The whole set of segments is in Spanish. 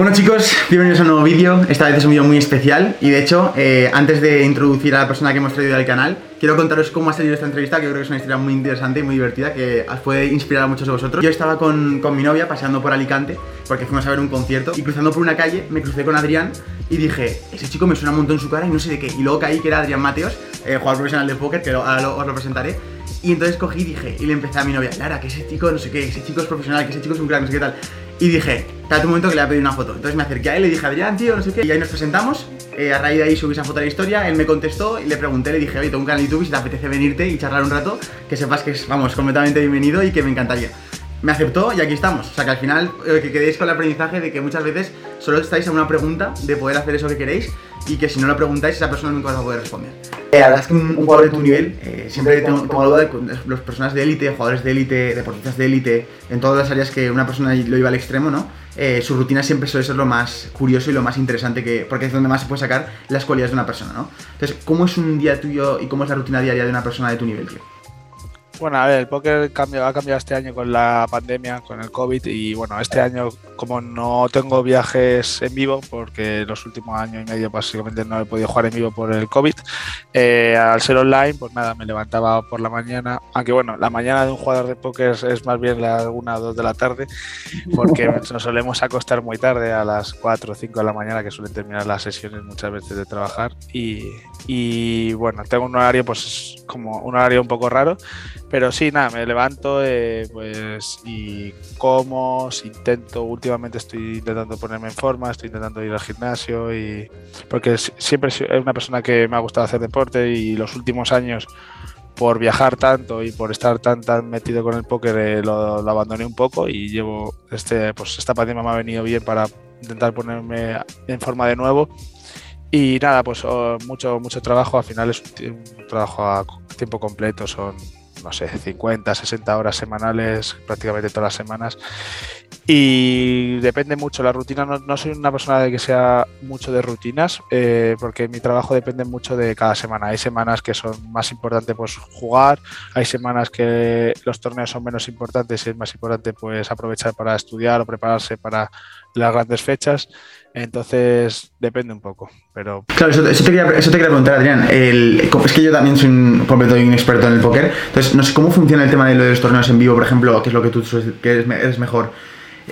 Bueno chicos, bienvenidos a un nuevo vídeo. Esta vez es un vídeo muy especial y de hecho, eh, antes de introducir a la persona que hemos traído al canal, quiero contaros cómo ha salido esta entrevista, que yo creo que es una historia muy interesante y muy divertida que os puede inspirar a muchos de vosotros. Yo estaba con, con mi novia paseando por Alicante porque fuimos a ver un concierto y cruzando por una calle me crucé con Adrián y dije, ese chico me suena un montón su cara y no sé de qué. Y luego caí que era Adrián Mateos, eh, jugador profesional de póker, que ahora os lo presentaré. Y entonces cogí y dije, y le empecé a mi novia, Lara, que ese chico no sé qué, ese chico es profesional, que ese chico es un crack, no sé qué tal. Y dije, espérate un momento que le voy a pedir una foto. Entonces me acerqué a él y le dije, Adrián, tío, no sé qué. Y ahí nos presentamos. eh, a raíz de ahí subí esa foto a la historia. Él me contestó y le pregunté, le dije, oye, tengo un canal de YouTube si te apetece venirte y charlar un rato, que sepas que es, vamos, completamente bienvenido y que me encantaría. Me aceptó y aquí estamos. O sea que al final eh, que quedéis con el aprendizaje de que muchas veces solo estáis a una pregunta de poder hacer eso que queréis y que si no lo preguntáis esa persona nunca os va a poder responder. Eh, la verdad es que un, un jugador de tu nivel, eh, siempre tengo, tengo duda de las personas de élite, jugadores de élite, deportistas de élite, en todas las áreas que una persona lo lleva al extremo, ¿no? Eh, su rutina siempre suele ser lo más curioso y lo más interesante que, porque es donde más se puede sacar las cualidades de una persona, ¿no? Entonces, ¿cómo es un día tuyo y cómo es la rutina diaria de una persona de tu nivel, tío? Bueno, a ver, el póker ha cambiado este año con la pandemia, con el COVID y bueno, este año como no tengo viajes en vivo, porque los últimos años y medio básicamente no he podido jugar en vivo por el COVID, eh, al ser online, pues nada, me levantaba por la mañana, aunque bueno, la mañana de un jugador de póker es, más bien la 1 o 2 de la tarde, porque nos solemos acostar muy tarde, a las 4 o 5 de la mañana, que suelen terminar las sesiones muchas veces de trabajar y, y bueno, tengo un horario pues como un horario un poco raro, pero sí, nada, me levanto eh, pues y como, intento, últimamente estoy intentando ponerme en forma, estoy intentando ir al gimnasio y porque si- siempre sido una persona que me ha gustado hacer deporte y los últimos años por viajar tanto y por estar tan tan metido con el póker eh, lo, abandoné un poco y llevo este pues esta pandemia me ha venido bien para intentar ponerme en forma de nuevo. Y nada pues oh, mucho mucho trabajo. Al final es un, un trabajo a tiempo completo son no sé 50 60 horas semanales prácticamente todas las semanas y depende mucho la rutina no, no soy una persona de que sea mucho de rutinas eh, porque mi trabajo depende mucho de cada semana hay semanas que son más importantes pues jugar hay semanas que los torneos son menos importantes y es más importante pues aprovechar para estudiar o prepararse para las grandes fechas entonces depende un poco pero Claro, eso, te quería, eso te quería preguntar, Adrián. El- es que yo también soy un completo inexperto en el póker. Entonces, no sé cómo funciona el tema de lo de los torneos en vivo, por ejemplo, que es lo que tú que eres mejor.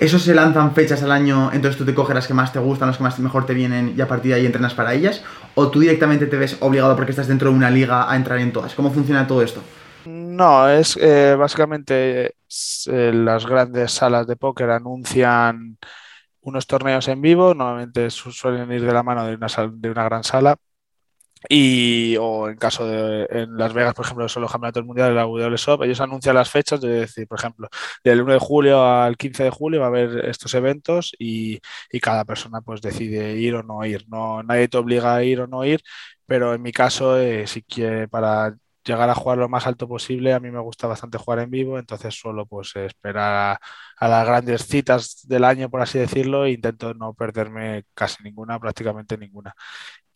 ¿Esos se lanzan fechas al año, entonces tú te coges las que más te gustan, las que más mejor te vienen y a partir de ahí entrenas para ellas? ¿O tú directamente te ves obligado porque estás dentro de una liga a entrar en todas? ¿Cómo funciona todo esto? No, es eh, básicamente eh, las grandes salas de póker anuncian unos torneos en vivo, normalmente su- suelen ir de la mano de una, de una gran sala. Y, o en caso de en Las Vegas, por ejemplo, son los campeonatos mundiales, la WSOP, ellos anuncian las fechas, de decir, por ejemplo, del 1 de julio al 15 de julio va a haber estos eventos y, y cada persona pues decide ir o no ir. No, nadie te obliga a ir o no ir, pero en mi caso, eh, para llegar a jugar lo más alto posible, a mí me gusta bastante jugar en vivo, entonces suelo pues esperar a, a las grandes citas del año, por así decirlo, e intento no perderme casi ninguna, prácticamente ninguna.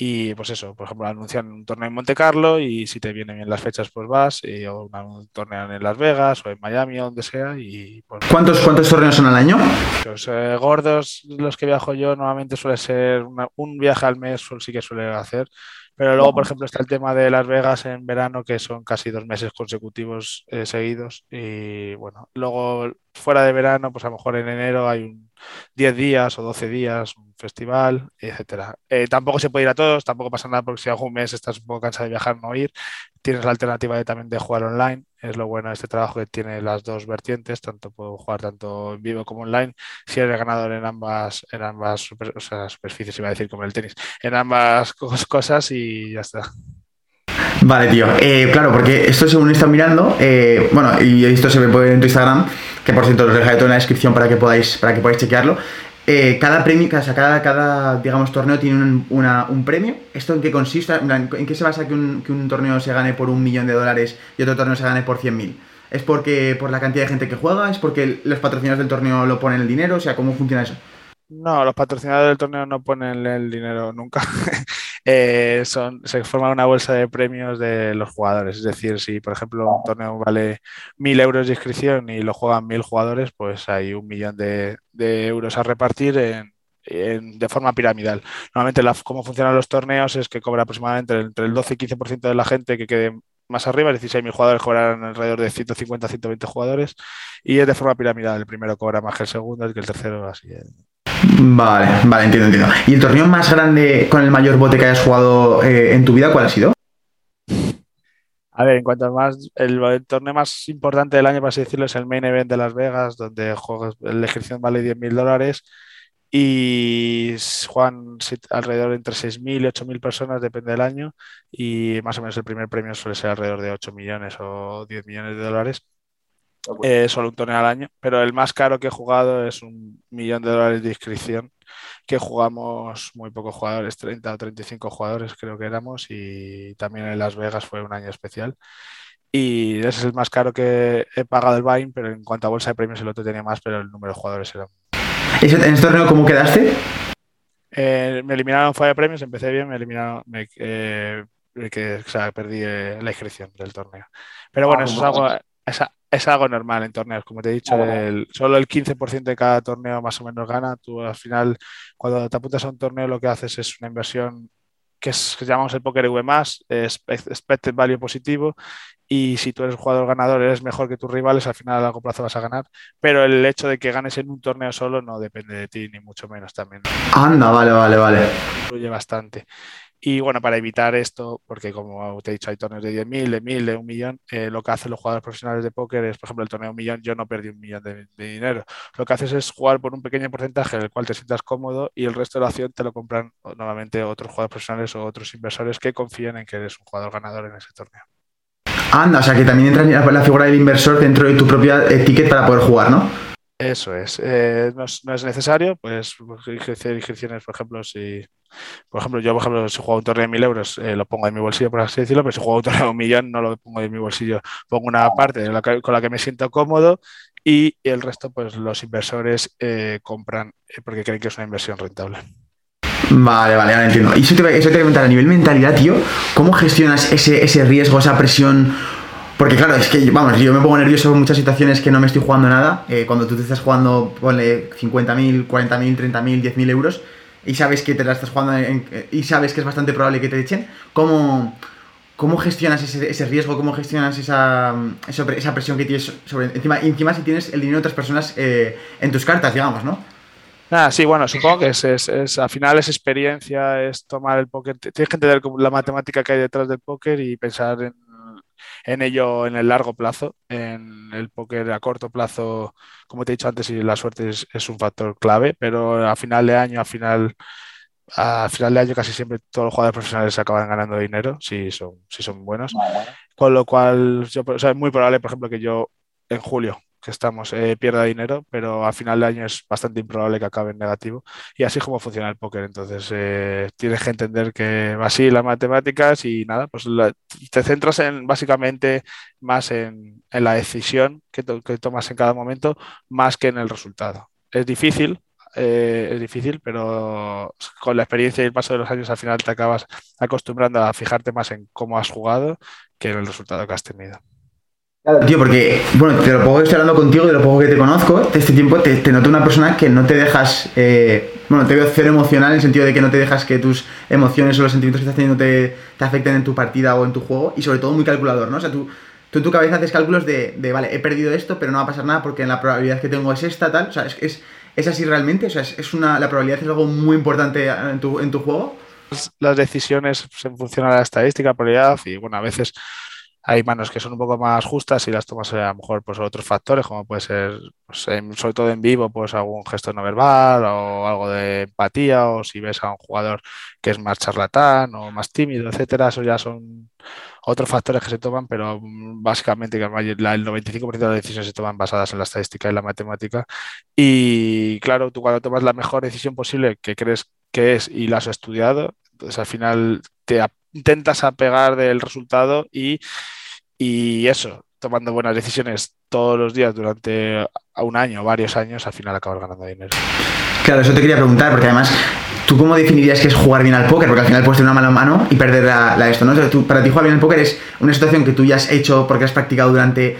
Y pues eso, por ejemplo, anuncian un torneo en Monte Carlo y si te vienen bien las fechas, pues vas, y, o un torneo en Las Vegas o en Miami o donde sea, y pues ¿Cuántos, cuántos torneos son al año? los eh, gordos, los que viajo yo, normalmente suele ser una- un viaje al mes, sí que suele hacer. Pero luego, por ejemplo, está el tema de Las Vegas en verano, que son casi dos meses consecutivos eh, seguidos. Y bueno, luego fuera de verano, pues a lo mejor en enero hay un 10 días o 12 días, un festival, etcétera. Eh, tampoco se puede ir a todos, tampoco pasa nada porque si algún mes estás un poco cansado de viajar, no ir. Tienes la alternativa de, también de jugar online. Es lo bueno de este trabajo que tiene las dos vertientes, tanto puedo jugar tanto en vivo como online. Si eres ganador en ambas, en ambas superficies, iba a decir como el tenis, en ambas cos- cosas y ya está. Vale, tío. Eh, claro, porque esto según he estado mirando, eh, bueno, y esto se puede ver en tu Instagram, que por cierto os dejaré todo en la descripción para que podáis, para que podáis chequearlo. Eh, cada premio, o sea, cada, cada, digamos, torneo tiene un, un premio. ¿Esto en qué consiste? ¿en qué se basa que un, que un torneo se gane por un millón de dólares y otro torneo se gane por 100.000? ¿Es porque por la cantidad de gente que juega? ¿Es porque los patrocinadores del torneo lo ponen el dinero? O sea, ¿cómo funciona eso? No, los patrocinadores del torneo no ponen el dinero nunca. Eh, son, se forma una bolsa de premios de los jugadores. Es decir, si por ejemplo un torneo vale mil euros de inscripción y lo juegan mil jugadores, pues hay un millón de, de euros a repartir en, de forma piramidal. Normalmente la, cómo funcionan los torneos es que cobra aproximadamente entre el 12 y 15% de la gente que quede más arriba, 16.000 jugadores cobrarán alrededor de 150 120 jugadores y es de forma piramidal. El primero cobra más que el segundo, y que el tercero así. Vale, vale, entiendo, entiendo. ¿Y el torneo más grande con el mayor bote que hayas jugado eh, en tu vida, cuál ha sido? A ver, en cuanto a más, el, torneo más importante del año, para así decirlo, es el Main Event de Las Vegas, donde juegas, la inscripción vale 10.000 dólares y juegan alrededor entre 6.000 y 8.000 personas, depende del año, y más o menos el primer premio suele ser alrededor de 8 millones o 10 millones de dólares. Eh, solo un torneo al año, pero el más caro que he jugado es un millón de dólares de inscripción, que jugamos muy pocos jugadores, 30 o 35 jugadores creo que éramos, y también en Las Vegas fue un año especial. Y ese es el más caro que he pagado el Vine, pero en cuanto a bolsa de premios el otro tenía más, pero el número de jugadores era ¿En ese torneo cómo quedaste? Eh, me eliminaron falla premios, empecé bien, me eliminaron, me, eh, que, o sea, perdí eh, la inscripción del torneo. Pero bueno, ah, eso es algo, es, algo normal en torneos, como te he dicho, solo el 15% de cada torneo más o menos gana. Tú al final, cuando te apuntas a un torneo, lo que haces es una inversión que, es, que llamamos el póker V+, es expected value positivo, y si tú eres jugador ganador, eres mejor que tus rivales, al final a largo plazo vas a ganar. Pero el hecho de que ganes en un torneo solo no depende de ti, ni mucho menos también. Anda, vale, vale, vale. Influye bastante. Y bueno, para evitar esto, porque como te he dicho, hay torneos de 10.000, de 1.000, de un millón, eh, lo que hacen los jugadores profesionales de póker es, por ejemplo, el torneo millón, yo no perdí un millón de, dinero. Lo que haces es jugar por un pequeño porcentaje en el cual te sientas cómodo y el resto de la acción te lo compran nuevamente otros jugadores profesionales o otros inversores que confíen en que eres un jugador ganador en ese torneo. Anda, o sea que también entra la figura del inversor dentro de tu propia ticket para poder jugar, ¿no? Eso es. Eh, no, es necesario, pues hacer inscripciones, por ejemplo, si. Por ejemplo, yo, por ejemplo, si juego un torneo de mil euros, eh, lo pongo en mi bolsillo, por así decirlo, pero si juego un torneo de un millón, no lo pongo en mi bolsillo. Pongo una parte con la que me siento cómodo y el resto, pues los inversores eh, compran porque creen que es una inversión rentable. Vale, vale, ahora entiendo. Y eso te, eso te voy a preguntar, a nivel mentalidad, tío, ¿cómo gestionas ese, ese riesgo, esa presión? Porque claro, es que, vamos, yo me pongo nervioso en muchas situaciones que no me estoy jugando nada. Eh, cuando tú te estás jugando, ponle 50.000, 40.000, 30.000, 10.000 euros y sabes que te la estás jugando y sabes que es bastante probable que te echen, ¿cómo, cómo gestionas ese, ese riesgo? ¿Cómo gestionas esa, esa, presión que tienes sobre encima, encima si tienes el dinero de otras personas eh, en tus cartas, digamos, ¿no? Nada, sí, bueno, supongo que es, es, al final es experiencia, es tomar el póker. Tienes que entender la matemática que hay detrás del póker y pensar en, ello en el largo plazo. En el póker a corto plazo, como te he dicho antes, y la suerte es, un factor clave, pero a final de año, a final, a final de año casi siempre todos los jugadores profesionales acaban ganando dinero si son, si son buenos. Con lo cual, yo, es muy probable, por ejemplo, que yo en julio que estamos, eh, pierda dinero, pero a final de año es bastante improbable que acabe en negativo. Y así es como funciona el póker. Entonces, eh, tienes que entender que así las matemáticas y nada, pues te centras en básicamente más en, la decisión que, que, tomas en cada momento, más que en el resultado. Es difícil. Eh, es difícil, pero con la experiencia y el paso de los años al final te acabas acostumbrando a fijarte más en cómo has jugado que en el resultado que has tenido. Claro, tío, porque, bueno, de lo poco que estoy hablando contigo, de lo poco que te conozco, de este tiempo te, noto una persona que no te dejas, eh, bueno, te veo cero emocional en el sentido de que no te dejas que tus emociones o los sentimientos que estás teniendo te, afecten en tu partida o en tu juego, y sobre todo muy calculador, ¿no? O sea, tú, tú en tu cabeza haces cálculos de, vale, he perdido esto, pero no va a pasar nada porque la probabilidad que tengo es esta, tal, o sea, es, es, así realmente, o sea, es, una, la probabilidad es algo muy importante en tu, en tu juego. Las decisiones en función a la estadística, probabilidad, y bueno, a veces hay manos que son un poco más justas y las tomas a lo mejor por pues, otros factores, como puede ser, pues, sobre todo en vivo, pues algún gesto no verbal o algo de empatía, o si ves a un jugador que es más charlatán o más tímido, etcétera, eso ya son otros factores que se toman, pero mm, básicamente el 95% de las decisiones se toman basadas en la estadística y la matemática. Y claro, tú cuando tomas la mejor decisión posible que crees que es y la has estudiado, entonces al final te intentas apegar del resultado y, y eso, tomando buenas decisiones todos los días durante un año, varios años, al final acabas ganando dinero. Claro, eso te quería preguntar, porque además, ¿tú cómo definirías que es jugar bien al póker? Porque al final puedes tener una mala mano y perder la, esto, ¿no? para ti jugar bien al póker es una situación que tú ya has hecho porque has practicado durante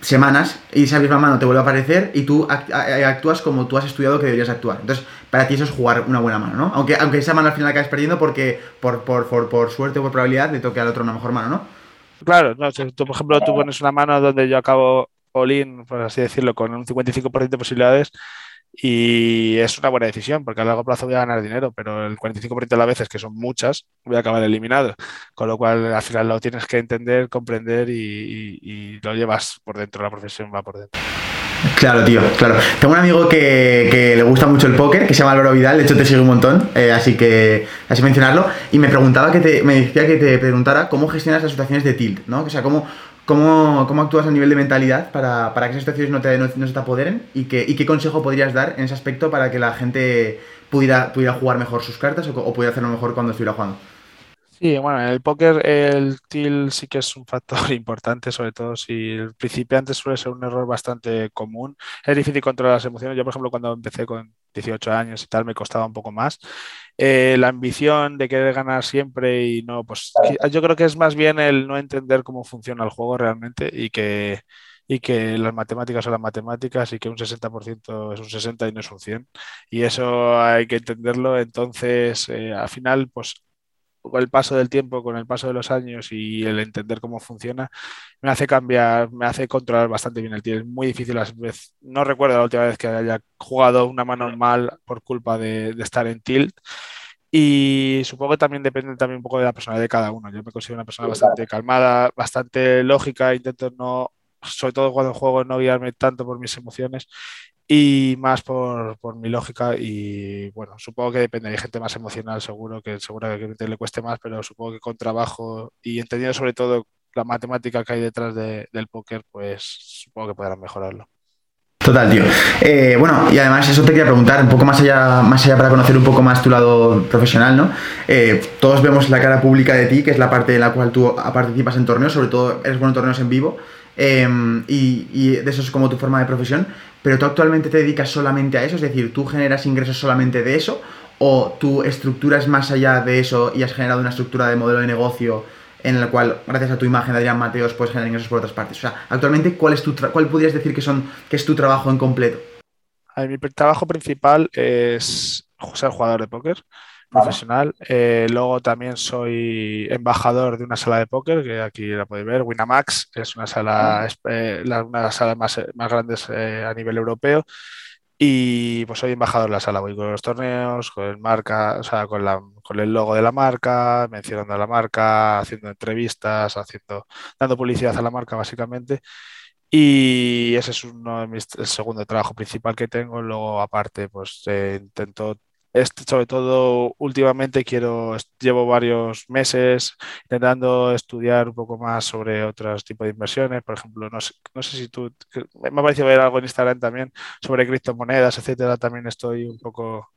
semanas y esa misma mano te vuelve a aparecer y tú actúas como tú has estudiado que deberías actuar. Entonces, para ti eso es jugar una buena mano, ¿no? Aunque, aunque esa mano al final acabes perdiendo porque por, por, por, suerte o por probabilidad le toque al otro una mejor mano, ¿no? Claro, no, tú, por ejemplo, tú pones una mano donde yo acabo all-in, por así decirlo, con un 55% de posibilidades, y es una buena decisión porque a largo plazo voy a ganar dinero, pero el 45% de las veces, que son muchas, voy a acabar eliminado. Con lo cual al final lo tienes que entender, comprender y, lo llevas por dentro, la profesión va por dentro. Claro, tío, claro. Tengo un amigo que, le gusta mucho el póker, que se llama Álvaro Vidal, de hecho te sigue un montón, eh, así que así mencionarlo, y me preguntaba que te, me decía que te preguntara cómo gestionas las situaciones de tilt, ¿no? O sea, cómo, ¿Cómo, ¿Cómo, actúas a nivel de mentalidad para, para que esas situaciones no, te, no, se te apoderen? ¿Y qué, ¿Y qué consejo podrías dar en ese aspecto para que la gente pudiera, pudiera jugar mejor sus cartas o, o pudiera hacerlo mejor cuando estuviera jugando? Sí, bueno, en el póker el til sí que es un factor importante, sobre todo si el principiante suele ser un error bastante común. Es difícil controlar las emociones. Yo, por ejemplo, cuando empecé con 18 años y tal, me costaba un poco más. Eh, la ambición de querer ganar siempre y no, pues yo creo que es más bien el no entender cómo funciona el juego realmente y que, y que las matemáticas son las matemáticas y que un 60% es un 60 y no es un 100. Y eso hay que entenderlo. Entonces, eh, al final, pues con el paso del tiempo, con el paso de los años y el entender cómo funciona, me hace cambiar, me hace controlar bastante bien el tiro. Es muy difícil a veces. No recuerdo la última vez que haya jugado una mano mal por culpa de, estar en tilt. Y supongo que también depende también un poco de la personalidad de cada uno. Yo me considero una persona bastante calmada, bastante lógica, intento no, sobre todo cuando juego, no guiarme tanto por mis emociones y más por, por, mi lógica y bueno, supongo que depende, hay gente más emocional seguro que seguro que le cueste más, pero supongo que con trabajo y entendiendo sobre todo la matemática que hay detrás del póker, pues supongo que podrán mejorarlo. Total, tío. Eh, bueno, y además eso te quería preguntar, un poco más allá, más allá para conocer un poco más tu lado profesional, ¿no? Eh, todos vemos la cara pública de ti, que es la parte en la cual tú participas en torneos, sobre todo eres bueno en torneos en vivo, em, y, de eso es como tu forma de profesión, pero tú actualmente te dedicas solamente a eso, es decir, tú generas ingresos solamente de eso, o tu estructura es más allá de eso y has generado una estructura de modelo de negocio en la cual, gracias a tu imagen Adrián Mateos, puedes generar ingresos por otras partes. O sea, actualmente, ¿cuál, es tu cuál podrías decir que, son, que es tu trabajo en completo? mi trabajo principal es ser jugador de póker profesional. Eh, luego también soy embajador de una sala de póker, que aquí la podéis ver, Winamax, es una sala, eh, una de las salas más, más grandes eh, a nivel europeo. Y pues soy embajador de la sala, voy con los torneos, con el marca, o sea, con, la, con el logo de la marca, mencionando a la marca, haciendo entrevistas, haciendo, dando publicidad a la marca básicamente. Y ese es uno de mis, el segundo trabajo principal que tengo. Luego, aparte, pues intento sobre todo últimamente quiero, llevo varios meses intentando estudiar un poco más sobre otros tipos de inversiones. Por ejemplo, no sé, no sé si tú, me ha parecido ver algo en Instagram también sobre criptomonedas, etcétera. También estoy un poco,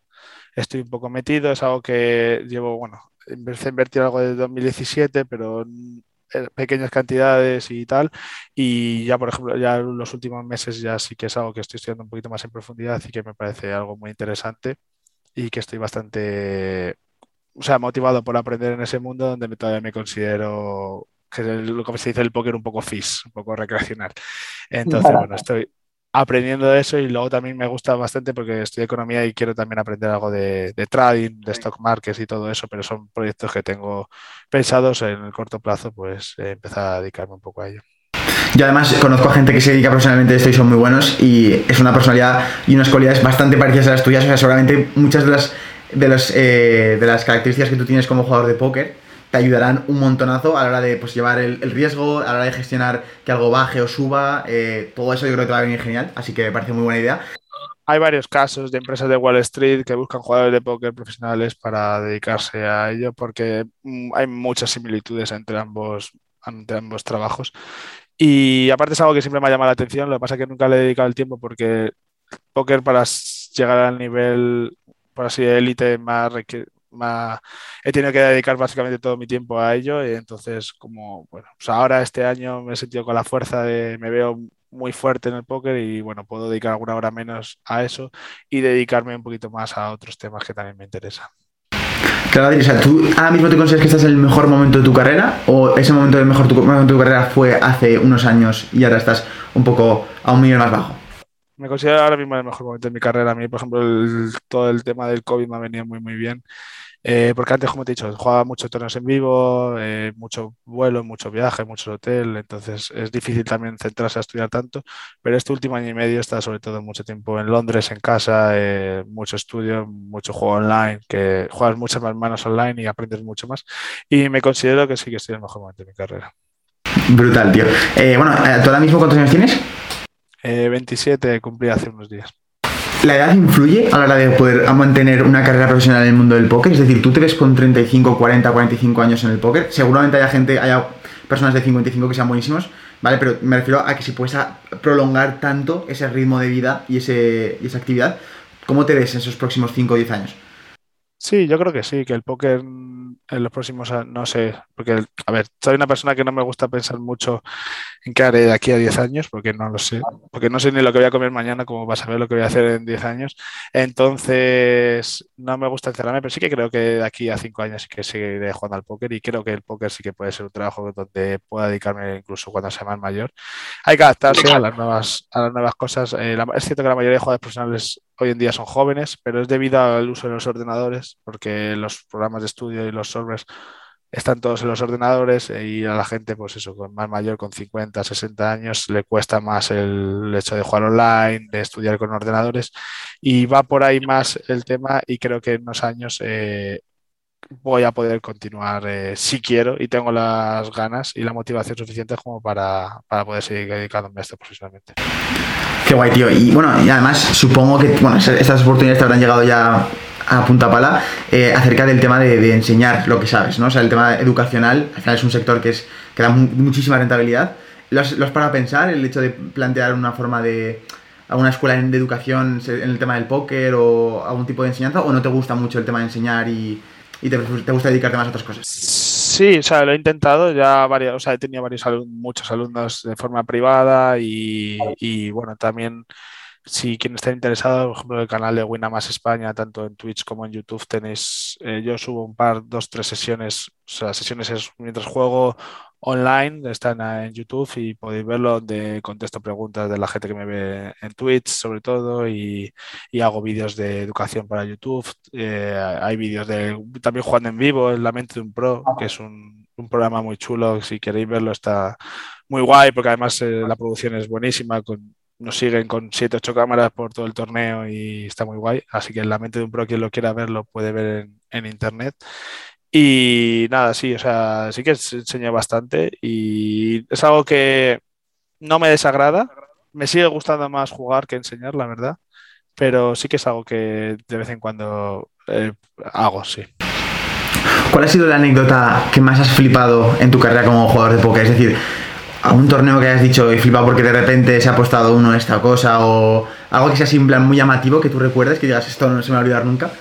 estoy un poco metido. Es algo que llevo, bueno, empecé a invertir algo de 2017, pero en pequeñas cantidades y tal. Y ya, por ejemplo, ya los últimos meses ya sí que es algo que estoy estudiando un poquito más en profundidad y que me parece algo muy interesante y que estoy bastante, o sea, motivado por aprender en ese mundo donde todavía me considero que es lo que se dice el póker un poco fis, un poco recreacional. Entonces, bueno, estoy aprendiendo de eso y luego también me gusta bastante porque estudio economía y quiero también aprender algo de, trading, de stock markets y todo eso, pero son proyectos que tengo pensados en el corto plazo, pues empezar a dedicarme un poco a ello. Yo además conozco a gente que se dedica profesionalmente a esto y son muy buenos y es una personalidad y unas cualidades bastante parecidas a las tuyas. O sea, seguramente muchas de las, de, los, eh, de las características que tú tienes como jugador de póker te ayudarán un montonazo a la hora de pues, llevar el, riesgo, a la hora de gestionar que algo baje o suba. Eh, todo eso yo creo que te va a venir genial, así que me parece muy buena idea. Hay varios casos de empresas de Wall Street que buscan jugadores de póker profesionales para dedicarse a ello porque mm, hay muchas similitudes entre ambos, entre ambos trabajos y aparte es algo que siempre me ha llamado la atención, lo que pasa es que nunca le he dedicado el tiempo porque póker para llegar al nivel, por así élite, más, más, he tenido que dedicar básicamente todo mi tiempo a ello y entonces como, bueno, pues ahora este año me he sentido con la fuerza de, me veo muy fuerte en el póker y bueno, puedo dedicar alguna hora menos a eso y dedicarme un poquito más a otros temas que también me interesan. Claro, o sea, ¿tú ahora mismo te consideras que estás en el mejor momento de tu carrera? ¿O ese momento del mejor tu, de tu carrera fue hace unos años y ahora estás un poco a un nivel más bajo? Me considero ahora mismo el mejor momento de mi carrera. A mí, por ejemplo, todo el tema del COVID me ha venido muy, muy bien. Eh, porque antes, como te he dicho, jugaba muchos torneos en vivo, eh, mucho vuelo, mucho viaje, mucho hotel, entonces es difícil también centrarse a estudiar tanto, pero este último año y medio está sobre todo mucho tiempo en Londres, en casa, eh, mucho estudio, mucho juego online, que juegas muchas más manos online y aprendes mucho más, y me considero que sí que estoy en el mejor momento de mi carrera. Brutal, tío. bueno, ¿tú ahora mismo cuántos años tienes? 27 cumplí hace unos días. ¿La edad influye a la hora de poder mantener una carrera profesional en el mundo del póker? Es decir, tú te ves con 35, 40, 45 años en el póker. Seguramente haya gente, haya personas de 55 que sean buenísimos, ¿vale? Pero me refiero a que si puedes prolongar tanto ese ritmo de vida y, ese, y esa actividad, ¿cómo te ves en esos próximos 5 o 10 años? Sí, yo creo que sí, que el póker en los próximos años, no sé, porque, a ver, soy una persona que no me gusta pensar mucho en qué haré de aquí a 10 años, porque no lo sé, porque no sé ni lo que voy a comer mañana, como vas a ver lo que voy a hacer en 10 años. Entonces, no me gusta encerrarme, pero sí que creo que de aquí a 5 años sí que seguiré jugando al póker y creo que el póker sí que puede ser un trabajo donde pueda dedicarme incluso cuando sea más mayor. Hay que adaptarse a las nuevas, a las nuevas cosas. Eh, es cierto que la mayoría de jugadores profesionales hoy en día son jóvenes, pero es debido al uso de los ordenadores, porque los programas de estudio y los softwares están todos en los ordenadores y a la gente, pues eso, con más mayor, con 50, 60 años, le cuesta más el hecho de jugar online, de estudiar con ordenadores. Y va por ahí más el tema y creo que en unos años eh, voy a poder continuar eh, si quiero y tengo las ganas y la motivación suficiente como para, para poder seguir dedicándome a esto profesionalmente. Qué guay, tío. Y bueno, además supongo que bueno, estas oportunidades te habrán llegado ya a punta pala eh, acerca del tema de, enseñar lo que sabes, ¿no? O sea, el tema educacional, al final es un sector que, es, que da muchísima rentabilidad. ¿Los, los para pensar el hecho de plantear una forma de alguna escuela de educación en el tema del póker o algún tipo de enseñanza o no te gusta mucho el tema de enseñar y, y te, te, gusta dedicarte más a otras cosas? Sí, o sea, lo he intentado ya varios, o sea, he tenido varios muchos alumnos de forma privada y, y bueno, también si quien está interesado, por ejemplo, el canal de Winamax España, tanto en Twitch como en YouTube, tenéis, eh, yo subo un par, dos, tres sesiones, o sea, sesiones es mientras juego online, están en YouTube y podéis verlo donde contesto preguntas de la gente que me ve en Twitch, sobre todo, y, hago vídeos de educación para YouTube. Eh, hay vídeos de también jugando en vivo, en La Mente de un Pro, que es un, un programa muy chulo, si queréis verlo está muy guay, porque además eh, la producción es buenísima, con nos siguen con 7, 8 cámaras por todo el torneo y está muy guay. Así que en la mente de un pro, quien lo quiera ver, lo puede ver en, internet. Y nada, sí, o sea, sí que enseño bastante y es algo que no me desagrada. Me sigue gustando más jugar que enseñar, la verdad. Pero sí que es algo que de vez en cuando eh, hago, sí. ¿Cuál ha sido la anécdota que más has flipado en tu carrera como jugador de póker? Es decir, a un torneo que hayas dicho y flipado porque de repente se ha apostado uno esta cosa o algo que sea así muy llamativo que tú recuerdes que digas esto no se me va a olvidar nunca?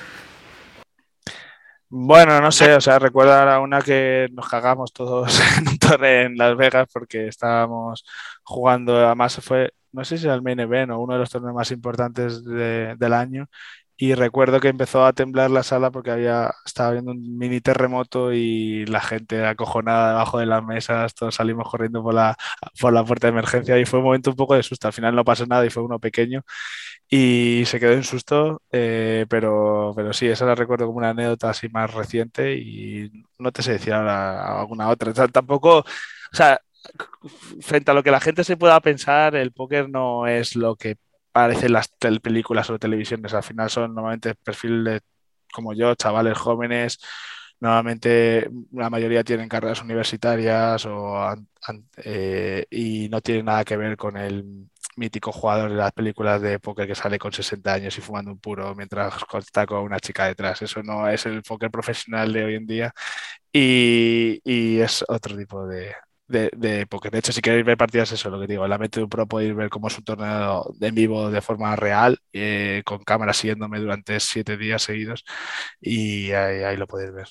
Bueno, no sé, o sea, recuerda a una que nos cagamos todos en un torneo en Las Vegas porque estábamos jugando, además fue, no sé si era el main event o uno de los torneos más importantes del año y recuerdo que empezó a temblar la sala porque había, estaba viendo un mini terremoto y la gente acojonada debajo de las mesas, todos salimos corriendo por la, por la puerta de emergencia y fue un momento un poco de susto. Al final no pasó nada y fue uno pequeño y se quedó en susto, eh, pero, pero sí, esa la recuerdo como una anécdota así más reciente y no te sé decir ahora alguna otra. tampoco, o sea, frente a lo que la gente se pueda pensar, el póker no es lo que parecen las películas o televisiones. Al final son normalmente perfiles como yo, chavales jóvenes. Normalmente la mayoría tienen carreras universitarias o, eh, y no tienen nada que ver con el mítico jugador de las películas de póker que sale con 60 años y fumando un puro mientras está con una chica detrás. Eso no es el póker profesional de hoy en día y, y es otro tipo de, de, de De hecho, si queréis ver partidas, eso es lo que digo. La mente de un pro podéis ver cómo es un torneo en vivo de forma real, eh, con cámaras siguiéndome durante siete días seguidos, y ahí, lo podéis ver.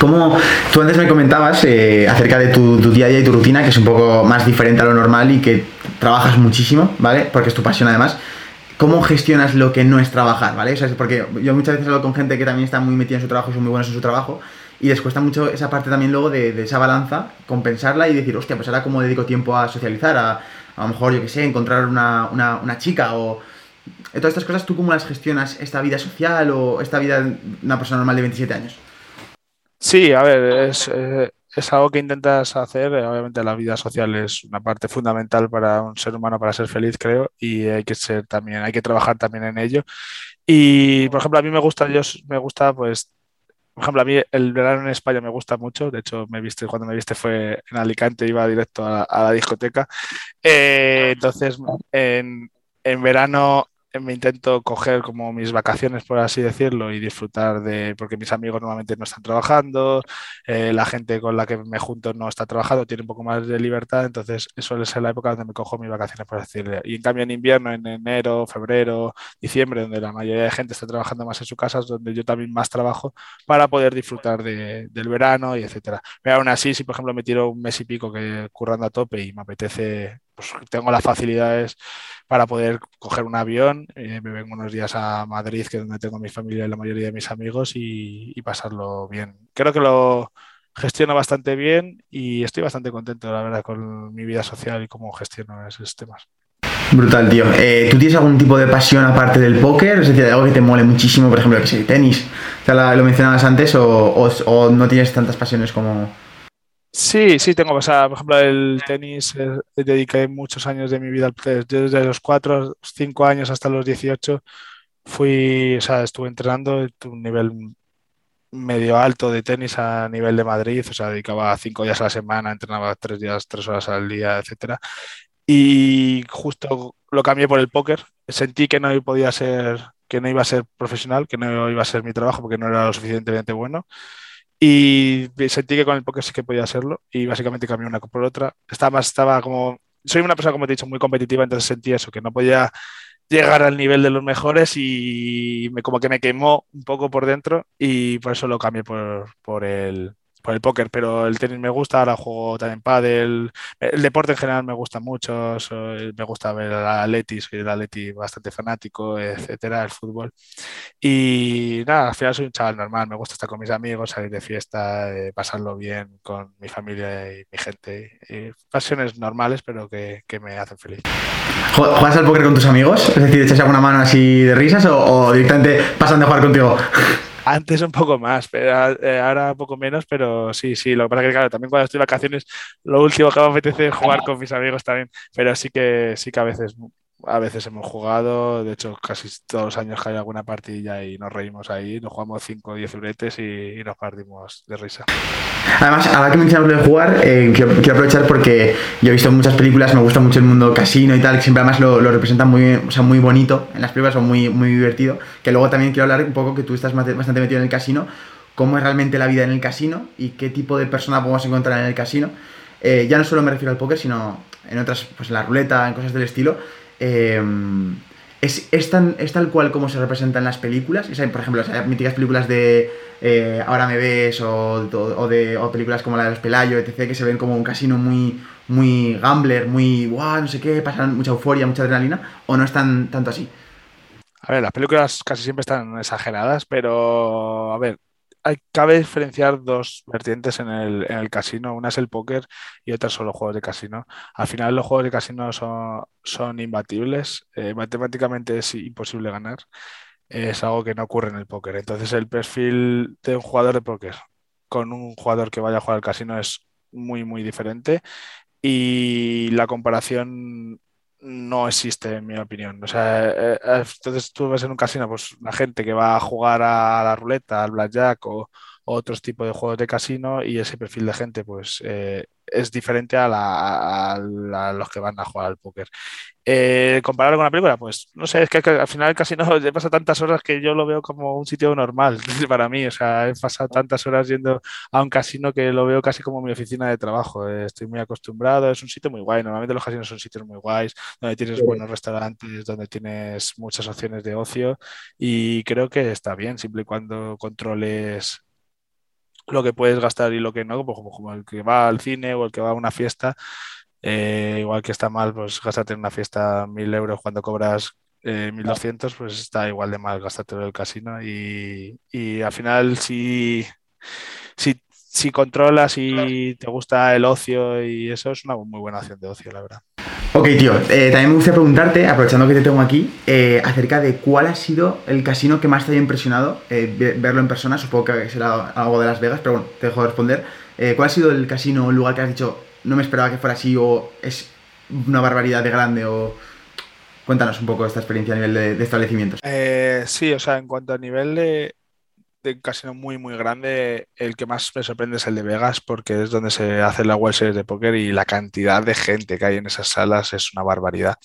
Como tú antes me comentabas eh, acerca de tu, día a día y tu rutina, que es un poco más diferente a lo normal y que trabajas muchísimo, ¿vale? Porque es tu pasión además. ¿cómo gestionas lo que no es trabajar, ¿vale? O sea, porque yo muchas veces hablo con gente que también está muy metida en su trabajo y son muy buenos en su trabajo y les cuesta mucho esa parte también luego de, esa balanza, compensarla y decir, hostia, pues ahora cómo dedico tiempo a socializar, a, a lo mejor, yo qué sé, encontrar una, una, chica o... Todas estas cosas, ¿tú cómo las gestionas esta vida social o esta vida de una persona normal de 27 años? Sí, a ver, es, eh, es algo que intentas hacer. Obviamente la vida social es una parte fundamental para un ser humano para ser feliz, creo, y hay que ser también, hay que trabajar también en ello. Y, por ejemplo, a mí me gusta, yo me gusta, pues, por ejemplo, a mí el verano en España me gusta mucho. De hecho, me viste, cuando me viste fue en Alicante, iba directo a, la discoteca. Eh, entonces, en, en verano me intento coger como mis vacaciones, por así decirlo, y disfrutar de, porque mis amigos normalmente no están trabajando, eh, la gente con la que me junto no está trabajando, tiene un poco más de libertad, entonces suele ser la época donde me cojo mis vacaciones, por decirlo. Y en cambio en invierno, en enero, febrero, diciembre, donde la mayoría de gente está trabajando más en su casa, es donde yo también más trabajo para poder disfrutar de, del verano y etcétera. Pero aún así, si por ejemplo me tiro un mes y pico que currando a tope y me apetece pues, tengo las facilidades para poder coger un avión, eh, me vengo unos días a Madrid, que es donde tengo mi familia y la mayoría de mis amigos, y, pasarlo bien. Creo que lo gestiono bastante bien y estoy bastante contento, la verdad, con mi vida social y cómo gestiono esos temas. Brutal, tío. Eh, ¿Tú tienes algún tipo de pasión aparte del póker? Es decir, algo que te mole muchísimo, por ejemplo, que tenis. ¿Lo mencionabas antes o no tienes tantas pasiones como, Sí, sí, tengo, o sea, por ejemplo, el tenis eh, dediqué muchos años de mi vida al tenis, desde los 4, 5 años hasta los 18 fui, o sea, estuve entrenando un nivel medio alto de tenis a nivel de Madrid, o sea, dedicaba 5 días a la semana, entrenaba 3 días, 3 horas al día, etcétera. Y justo lo cambié por el póker, sentí que no podía ser, que no iba a ser profesional, que no iba a ser mi trabajo porque no era lo suficientemente bueno y sentí que con el póker sí que podía hacerlo y básicamente cambié una por otra. Estaba, estaba como, soy una persona, como te he dicho, muy competitiva, entonces sentí eso, que no podía llegar al nivel de los mejores y me, como que me quemó un poco por dentro y por eso lo cambié por, por el, por el póker, pero el tenis me gusta, ahora juego también pádel, el deporte en general me gusta mucho, me gusta ver el Atleti, soy el Atleti bastante fanático, etcétera, el fútbol. Y nada, al final soy un chaval normal, me gusta estar con mis amigos, salir de fiesta, eh, pasarlo bien con mi familia y mi gente. Y pasiones normales, pero que, que, me hacen feliz. ¿Juegas al póker con tus amigos? Es decir, ¿echas alguna mano así de risas o, o directamente pasan de jugar contigo? Antes un poco más, pero eh, ahora un poco menos, pero sí, sí. Lo que pasa es que, claro, también cuando estoy de vacaciones, lo último que me apetece es jugar con mis amigos también. Pero sí que, sí que a veces a veces hemos jugado, de hecho casi todos los años hay alguna partida y nos reímos ahí, nos jugamos 5 o 10 bretes y, nos partimos de risa. Además, ahora que mencionas lo de jugar, eh, quiero, aprovechar porque yo he visto muchas películas, me gusta mucho el mundo casino y tal, que siempre además lo, lo representan muy, o sea, muy bonito en las películas, son muy, muy divertido, que luego también quiero hablar un poco que tú estás bastante metido en el casino, cómo es realmente la vida en el casino y qué tipo de persona podemos encontrar en el casino. Eh, ya no solo me refiero al póker, sino en otras, pues en la ruleta, en cosas del estilo. Em, es, es, tan, es tal cual como se representa en las películas. por ejemplo, las míticas películas de eh, Ahora me ves o, de, películas como la de los Pelayo, etc., que se ven como un casino muy, muy gambler, muy, wow, no sé qué, pasan mucha euforia, mucha adrenalina, o no es tan, tanto así. A ver, las películas casi siempre están exageradas, pero a ver, cabe diferenciar dos vertientes en el, en el, casino. Una es el póker y otra son los juegos de casino. Al final los juegos de casino son, son imbatibles. Eh, matemáticamente es imposible ganar. Es algo que no ocurre en el póker. Entonces el perfil de un jugador de póker con un jugador que vaya a jugar al casino es muy, muy diferente. Y la comparación no existe, en mi opinión. O sea, eh, eh, entonces tú ves en un casino, pues la gente que va a jugar a la ruleta, al blackjack o, otros tipos de juegos de casino y ese perfil de gente, pues eh, es diferente a, los que van a jugar al póker. Eh, compararlo con la película, pues no sé, es que, al final casi no he pasado tantas horas que yo lo veo como un sitio normal para mí. O sea, he pasado tantas horas yendo a un casino que lo veo casi como mi oficina de trabajo. Eh, estoy muy acostumbrado, es un sitio muy guay. Normalmente los casinos son sitios muy guays, donde tienes buenos restaurantes, donde tienes muchas opciones de ocio y creo que está bien, siempre y cuando controles lo que puedes gastar y lo que no, pues como, el que va al cine o el que va a una fiesta, eh, igual que está mal, pues gastarte en una fiesta mil euros cuando cobras 1200, pues está igual de mal gastártelo el casino y, al final si, si, si controlas y te gusta el ocio y eso es una muy buena opción de ocio, la verdad. Ok, tío, eh, también me gustaría preguntarte, aprovechando que te tengo aquí, eh, acerca de cuál ha sido el casino que más te haya impresionado eh, verlo en persona. Supongo que será algo de Las Vegas, pero bueno, te dejo responder. ¿Cuál ha sido el casino o el lugar que has dicho, no me esperaba que fuera así o es una barbaridad de grande o... Cuéntanos un poco esta experiencia a nivel de, establecimientos. sí, o sea, en cuanto a nivel de, de casino muy, muy grande, el que más me sorprende es el de Vegas, porque es donde se hace la World Series de póker y la cantidad de gente que hay en esas salas es una barbaridad.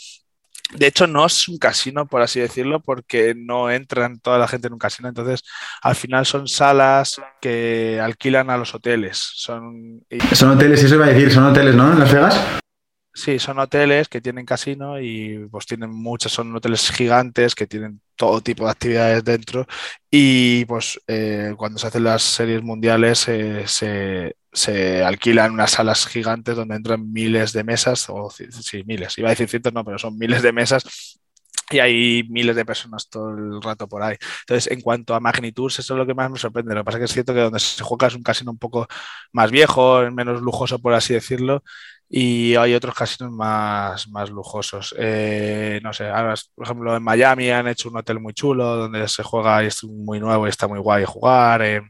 De hecho, no es un casino, por así decirlo, porque no entran toda la gente en un casino. Entonces, al final son salas que alquilan a los hoteles. Son, son hoteles, eso iba a decir, son hoteles, ¿no? En Las Vegas. Sí, son hoteles que tienen casino y pues tienen muchos, son hoteles gigantes que tienen todo tipo de actividades dentro y pues eh, cuando se hacen las series mundiales eh, se, se, alquilan unas salas gigantes donde entran miles de mesas, o sí, miles, iba a decir cientos, no, pero son miles de mesas y hay miles de personas todo el rato por ahí. Entonces, en cuanto a magnitud, eso es lo que más me sorprende. Lo que pasa es que es cierto que donde se juega es un casino un poco más viejo, menos lujoso, por así decirlo, y hay otros casinos más, más lujosos. Eh, no sé, ahora, por ejemplo, en Miami han hecho un hotel muy chulo donde se juega y es muy nuevo y está muy guay jugar. Eh,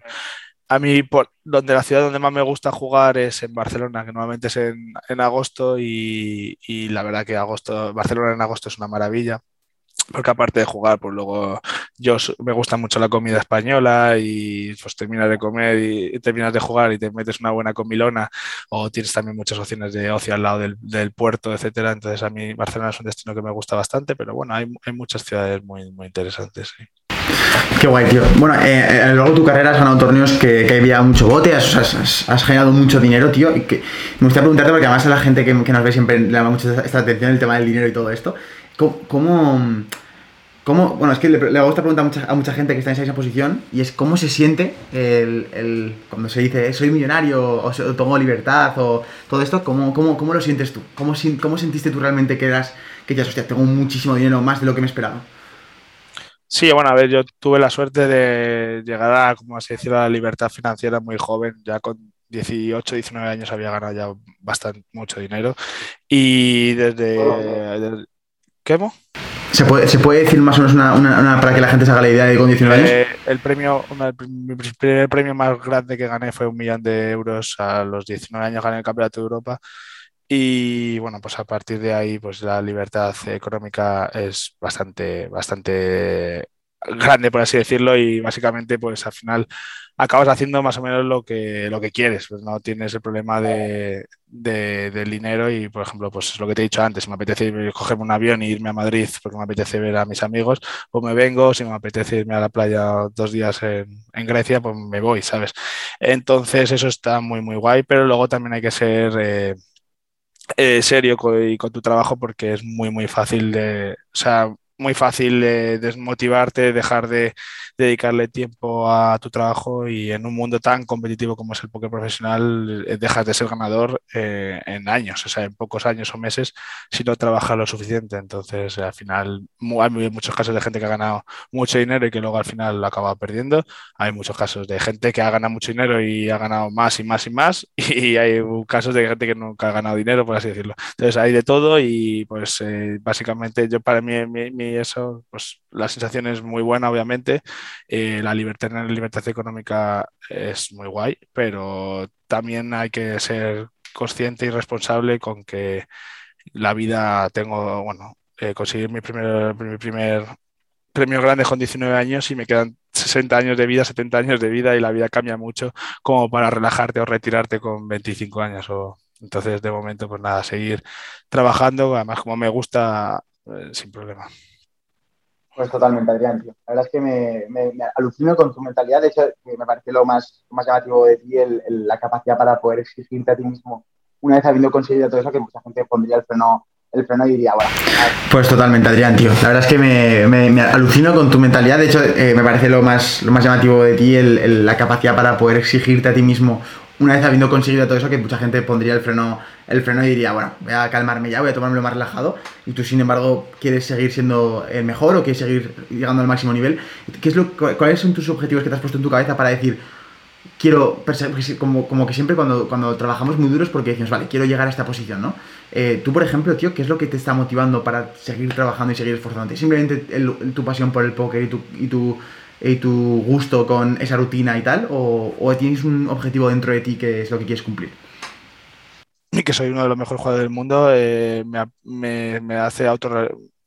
a mí, por, donde la ciudad donde más me gusta jugar es en Barcelona, que normalmente es en, en agosto y, y, la verdad que agosto, Barcelona en agosto es una maravilla porque aparte de jugar, pues luego yo me gusta mucho la comida española y pues terminas de comer y, terminas de jugar y te metes una buena comilona o tienes también muchas opciones de ocio al lado del, puerto, etcétera. Entonces a mí Barcelona es un destino que me gusta bastante, pero bueno, hay, hay muchas ciudades muy, muy interesantes. Sí. Qué guay, tío. Bueno, eh, largo de tu carrera has ganado torneos que, que había mucho bote, has, has, has, generado mucho dinero, tío. Y que me gustaría preguntarte, porque además a la gente que, que nos ve siempre le llama mucho esta atención el tema del dinero y todo esto. ¿Cómo, cómo, bueno, es que le, le gusta preguntar a mucha, a mucha, gente que está en esa posición y es cómo se siente el, el cuando se dice soy millonario o, o, tengo libertad o todo esto, ¿cómo, cómo, cómo lo sientes tú? ¿Cómo, ¿Cómo, sentiste tú realmente que eras, que ya, hostia, tengo muchísimo dinero, más de lo que me esperaba? Sí, bueno, a ver, yo tuve la suerte de llegar a, como así decirlo, a la libertad financiera muy joven, ya con 18, 19 años había ganado ya bastante, mucho dinero y desde... ¿Se puede, ¿Se puede, decir más o menos una, una, para que la gente se haga la idea de con 19 años? Eh, el premio, una, mi primer premio más grande que gané fue un millón de euros a los 19 años, gané el Campeonato de Europa. Y bueno, pues a partir de ahí, pues la libertad económica es bastante, bastante grande, por así decirlo, y básicamente, pues al final acabas haciendo más o menos lo que, lo que quieres, pues no tienes el problema de, de, del dinero y, por ejemplo, pues es lo que te he dicho antes, si me apetece cogerme un avión e irme a Madrid porque me apetece ver a mis amigos, pues me vengo, si me apetece irme a la playa dos días en, Grecia, pues me voy, ¿sabes? Entonces eso está muy, muy guay, pero luego también hay que ser... Eh, eh, serio con, y con tu trabajo porque es muy muy fácil de, o sea, muy fácil eh, desmotivarte, dejar de dedicarle tiempo a tu trabajo y en un mundo tan competitivo como es el póker profesional eh, dejas de ser ganador eh, en años, o sea, en pocos años o meses si no trabajas lo suficiente. Entonces, al final, hay muchos casos de gente que ha ganado mucho dinero y que luego al final lo acaba perdiendo. Hay muchos casos de gente que ha ganado mucho dinero y ha ganado más y más y más. Y hay casos de gente que nunca ha ganado dinero, por así decirlo. Entonces, hay de todo y pues básicamente yo para mí, mi eso, pues la sensación es muy buena, obviamente. Eh, la libertad, la libertad económica es muy guay, pero también hay que ser consciente y responsable con que la vida tengo, bueno, eh, conseguir mi primer, mi primer premio grande con 19 años y me quedan 60 años de vida, 70 años de vida y la vida cambia mucho como para relajarte o retirarte con 25 años. O... Entonces, de momento, pues nada, seguir trabajando, además como me gusta, eh, sin problema. Pues totalmente, Adrián, tío. La verdad es que me, me, alucino con tu mentalidad. De hecho, me parece lo más, más llamativo de ti, el, la capacidad para poder exigirte a ti mismo, una vez habiendo conseguido todo eso, que mucha gente pondría el freno, el freno y diría, bueno. Pues totalmente, Adrián, tío. La verdad es que me, me alucino con tu mentalidad. De hecho, eh, me parece lo más, lo más llamativo de ti, el, la capacidad para poder exigirte a ti mismo una vez habiendo conseguido todo eso, que mucha gente pondría el freno, el freno y diría, bueno, voy a calmarme ya, voy a tomármelo más relajado, y tú sin embargo quieres seguir siendo el mejor o quieres seguir llegando al máximo nivel. ¿Qué es lo, ¿Cuáles son tus objetivos que te has puesto en tu cabeza para decir, quiero, como, como que siempre cuando, cuando trabajamos muy duros porque decimos, vale, quiero llegar a esta posición, ¿no? Eh, tú, por ejemplo, tío, ¿qué es lo que te está motivando para seguir trabajando y seguir esforzándote? ¿Simplemente tu pasión por el póker y tu, y tu, y tu gusto con esa rutina y tal? O, ¿O, tienes un objetivo dentro de ti que es lo que quieres cumplir? Y que soy uno de los mejores jugadores del mundo, eh, me, me, me, hace auto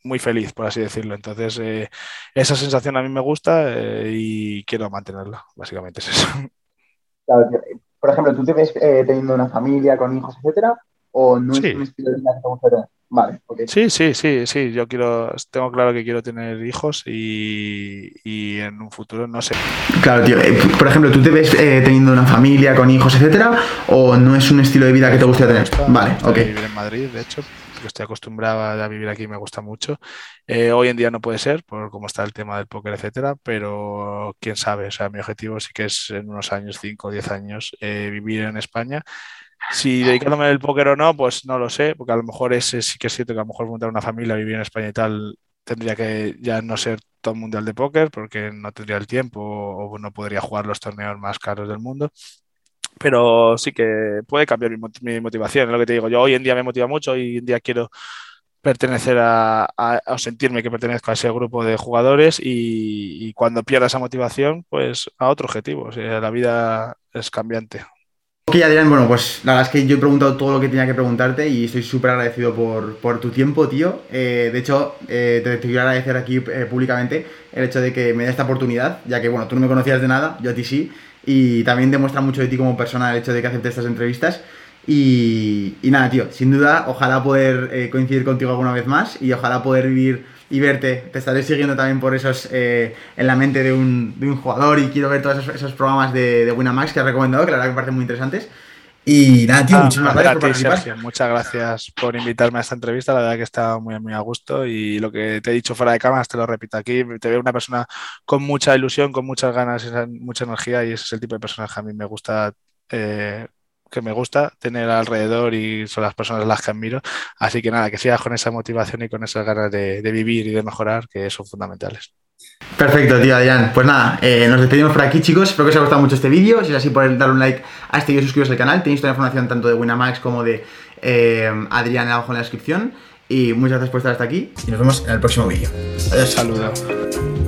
muy feliz, por así decirlo. Entonces, eh, esa sensación a mí me gusta y quiero mantenerla, básicamente es eso. por ejemplo, ¿tú te ves eh, teniendo una familia con hijos, etcétera? ¿O no es un estilo de vida que te gusta Vale, Sí, sí, sí, sí. Yo quiero, tengo claro que quiero tener hijos y, y en un futuro no sé. Claro, tío. Eh, por ejemplo, ¿tú te ves eh, teniendo una familia con hijos, etcétera? ¿O no es un estilo de vida que te guste tener? Vale, ok. Vivir en Madrid, de hecho, estoy acostumbrado a vivir aquí, me gusta mucho. Eh, hoy en día no puede ser, por cómo está el tema del póker, etcétera, pero quién sabe, o sea, mi objetivo sí que es en unos años, 5 o 10 años, eh, vivir en España. Si dedicándome al póker o no, pues no lo sé, porque a lo mejor ese sí que es cierto que a lo mejor montar una familia, vivir en España y tal, tendría que ya no ser todo mundial de póker porque no tendría el tiempo o no podría jugar los torneos más caros del mundo pero sí que puede cambiar mi, motivación, es lo que te digo. Yo hoy en día me motiva mucho, hoy en día quiero pertenecer a, sentirme que pertenezco a ese grupo de jugadores y, cuando pierda esa motivación, pues a otro objetivo. O la vida es cambiante. Ok, Adrián, bueno, pues la verdad es que yo he preguntado todo lo que tenía que preguntarte y estoy súper agradecido por, por, tu tiempo, tío. Eh, de hecho, eh, te, quiero agradecer aquí eh, públicamente el hecho de que me dé esta oportunidad, ya que, bueno, tú no me conocías de nada, yo a ti sí y también demuestra mucho de ti como persona el hecho de que aceptes estas entrevistas. Y, nada, tío, sin duda, ojalá poder eh, coincidir contigo alguna vez más y ojalá poder vivir y verte. Te estaré siguiendo también por esos eh, en la mente de un, de un, jugador y quiero ver todos esos, programas de, de Winamax que has recomendado, que la verdad que me parecen muy interesantes. Y nada, tío, ah, muchas gracias por participar. muchas gracias por invitarme a esta entrevista. La verdad que está muy, muy a gusto. Y lo que te he dicho fuera de cámaras te lo repito aquí. Te veo una persona con mucha ilusión, con muchas ganas, mucha energía. Y ese es el tipo de personas que a mí me gusta. Eh, que me gusta tener alrededor y son las personas las que admiro. Así que nada, que sigas con esa motivación y con esas ganas de, de vivir y de mejorar, que son fundamentales. Perfecto, tío Adrián. Pues nada, eh, nos despedimos por aquí, chicos. Espero que os haya gustado mucho este vídeo. Si es así, podéis dar un like a este vídeo y suscribiros al canal. Tenéis toda la información tanto de Winamax como de eh, Adrián abajo en la descripción. Y muchas gracias por estar hasta aquí y nos vemos en el próximo vídeo. Adiós. Saludos.